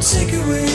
take away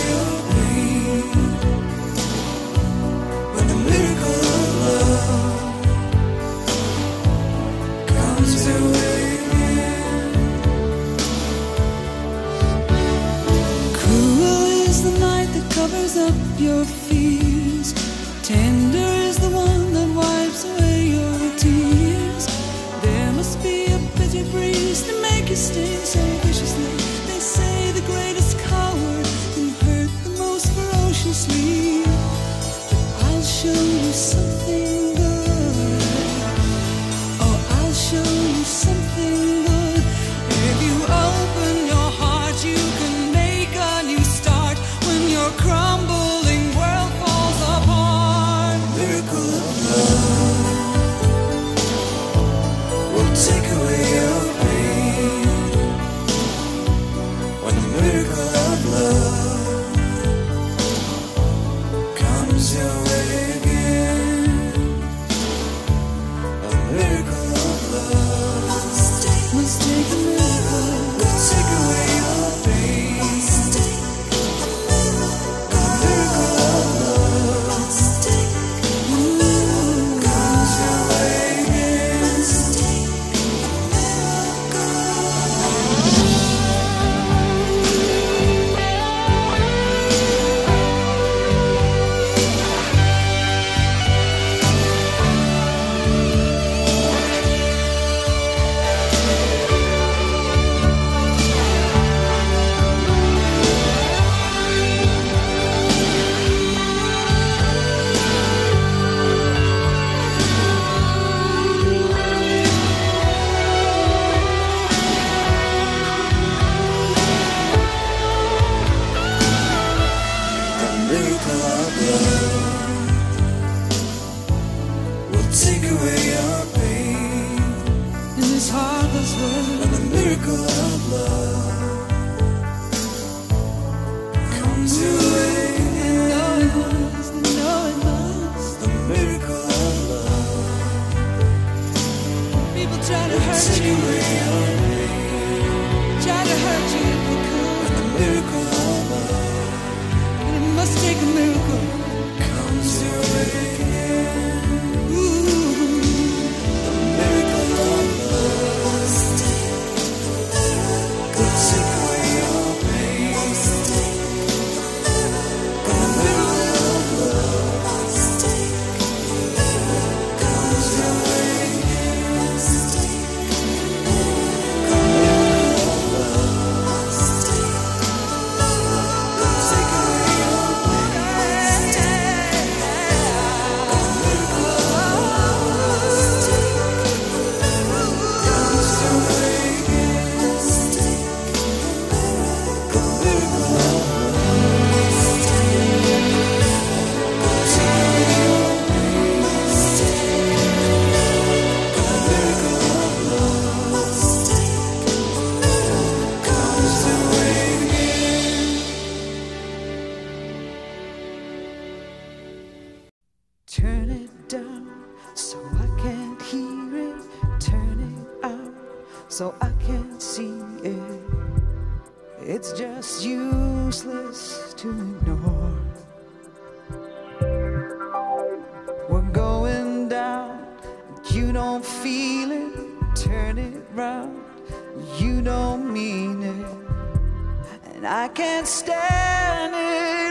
And I can't stand it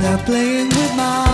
They're playing with my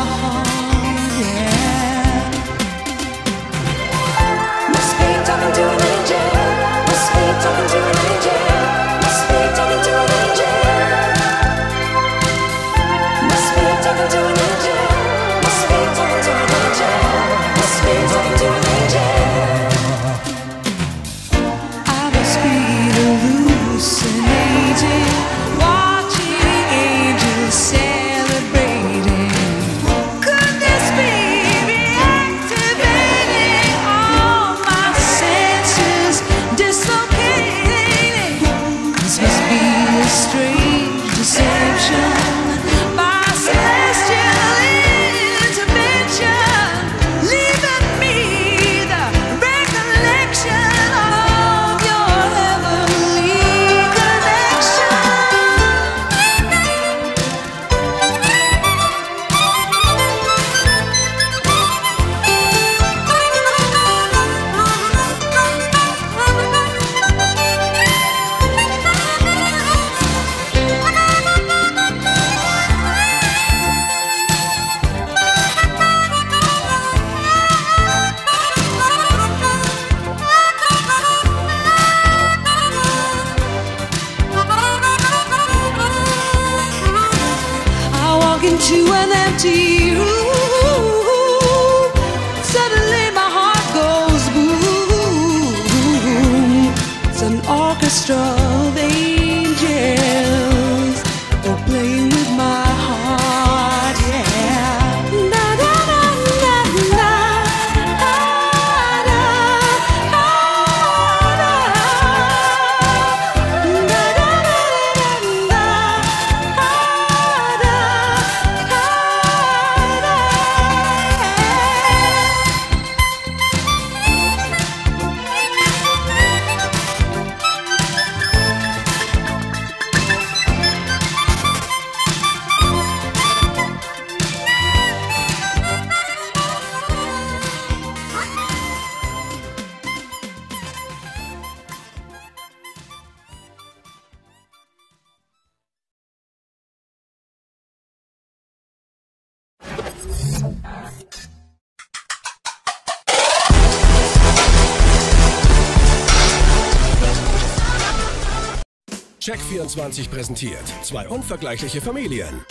Check24 präsentiert zwei unvergleichliche Familien.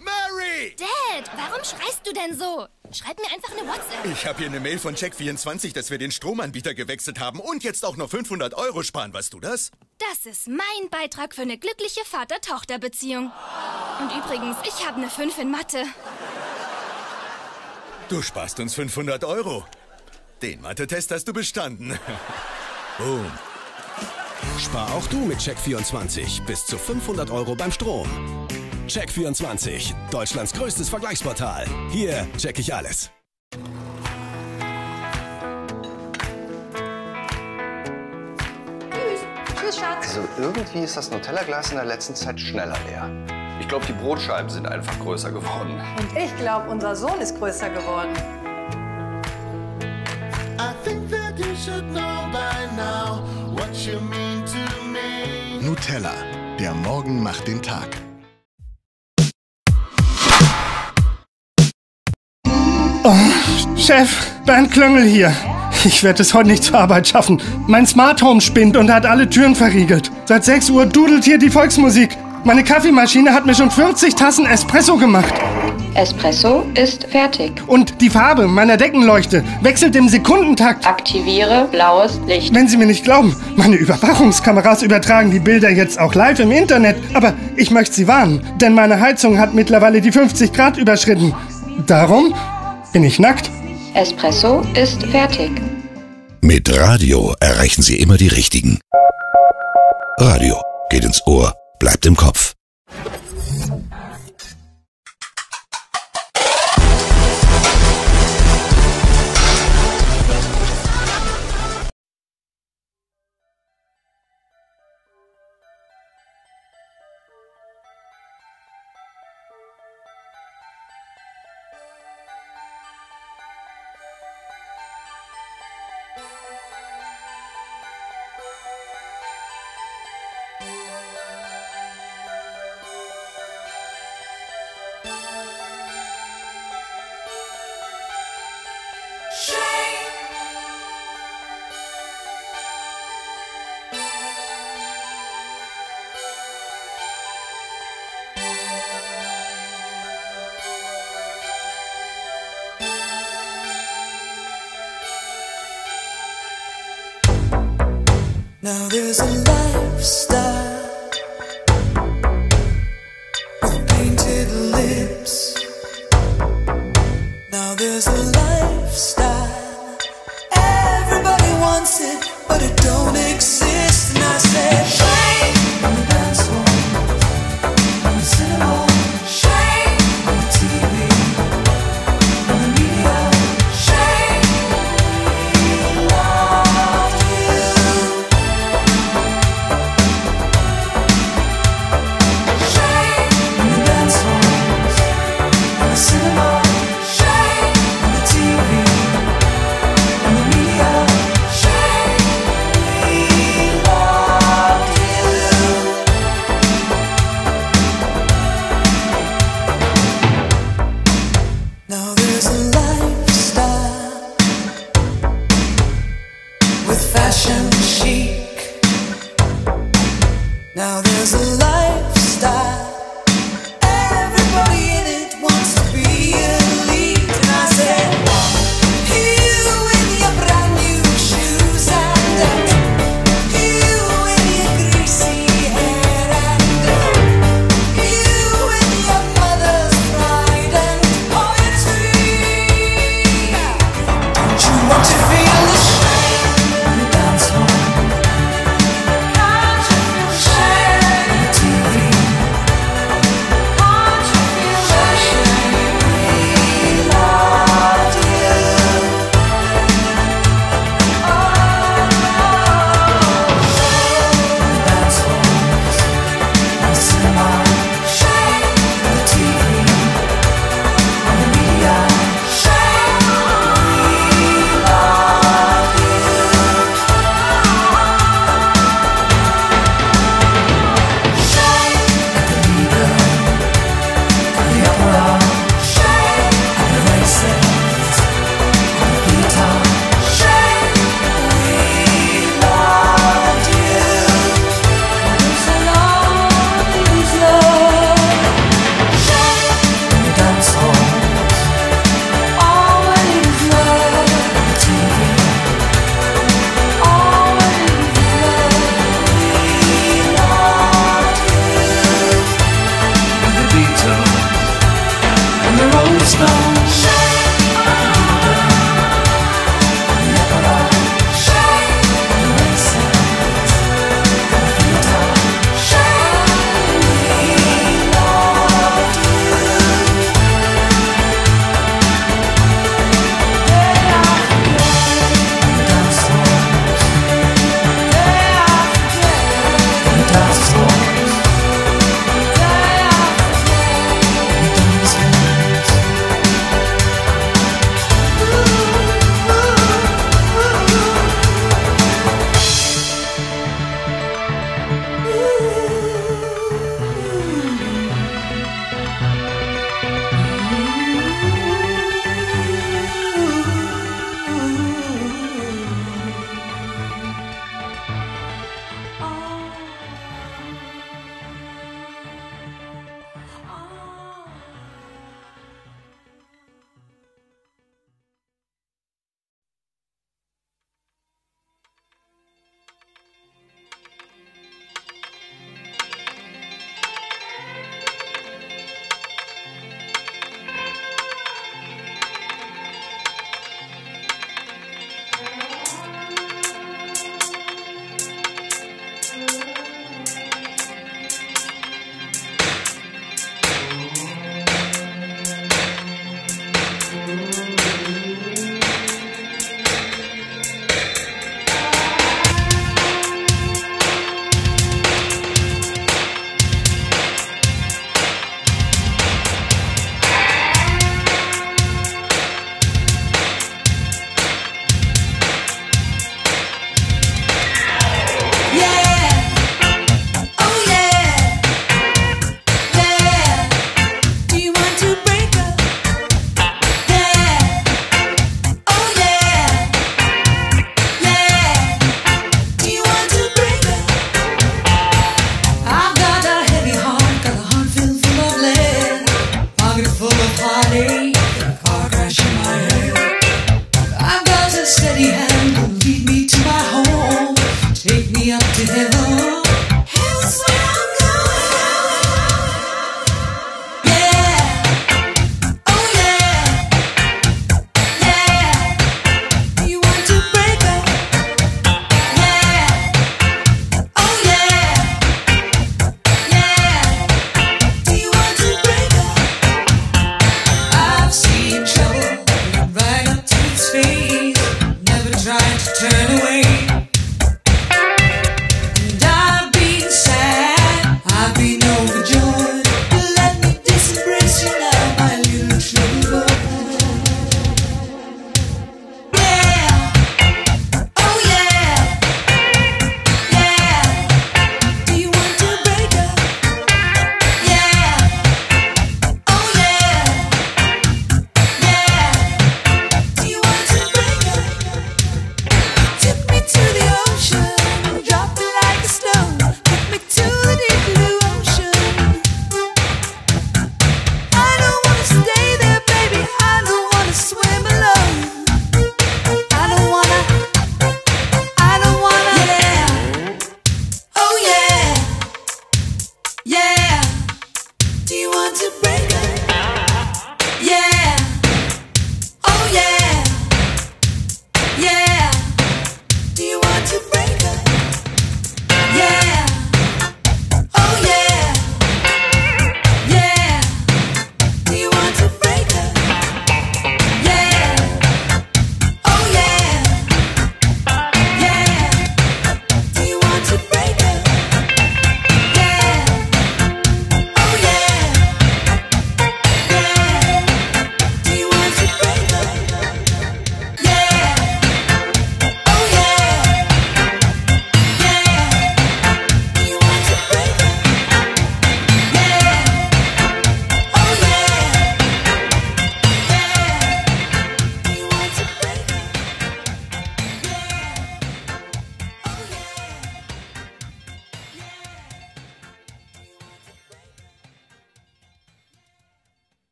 Mary! Dad, warum schreist du denn so? Schreib mir einfach eine WhatsApp. Ich habe hier eine Mail von Check24, dass wir den Stromanbieter gewechselt haben und jetzt auch noch 500 Euro sparen. Weißt du das? Das ist mein Beitrag für eine glückliche Vater-Tochter-Beziehung. Und übrigens, ich habe eine 5 in Mathe. Du sparst uns 500 Euro. Den Mathe-Test hast du bestanden. Boom. Spar auch du mit Check24 bis zu 500 Euro beim Strom. Check24, Deutschlands größtes Vergleichsportal. Hier check ich alles. Tschüss, Schatz. Also irgendwie ist das Nutella-Glas in der letzten Zeit schneller leer. Ich glaube, die Brotscheiben sind einfach größer geworden. Und ich glaube, unser Sohn ist größer geworden. Nutella. Der Morgen macht den Tag. Oh, Chef, Bernd Klöngel hier. Ich werde es heute nicht zur Arbeit schaffen. Mein Smart Home spinnt und hat alle Türen verriegelt. Seit 6 Uhr dudelt hier die Volksmusik. Meine Kaffeemaschine hat mir schon 40 Tassen Espresso gemacht. Espresso ist fertig. Und die Farbe meiner Deckenleuchte wechselt im Sekundentakt. Aktiviere blaues Licht. Wenn Sie mir nicht glauben, meine Überwachungskameras übertragen die Bilder jetzt auch live im Internet. Aber ich möchte Sie warnen, denn meine Heizung hat mittlerweile die 50 Grad überschritten. Darum bin ich nackt. Espresso ist fertig. Mit Radio erreichen Sie immer die Richtigen. Radio geht ins Ohr, bleibt im Kopf. closer.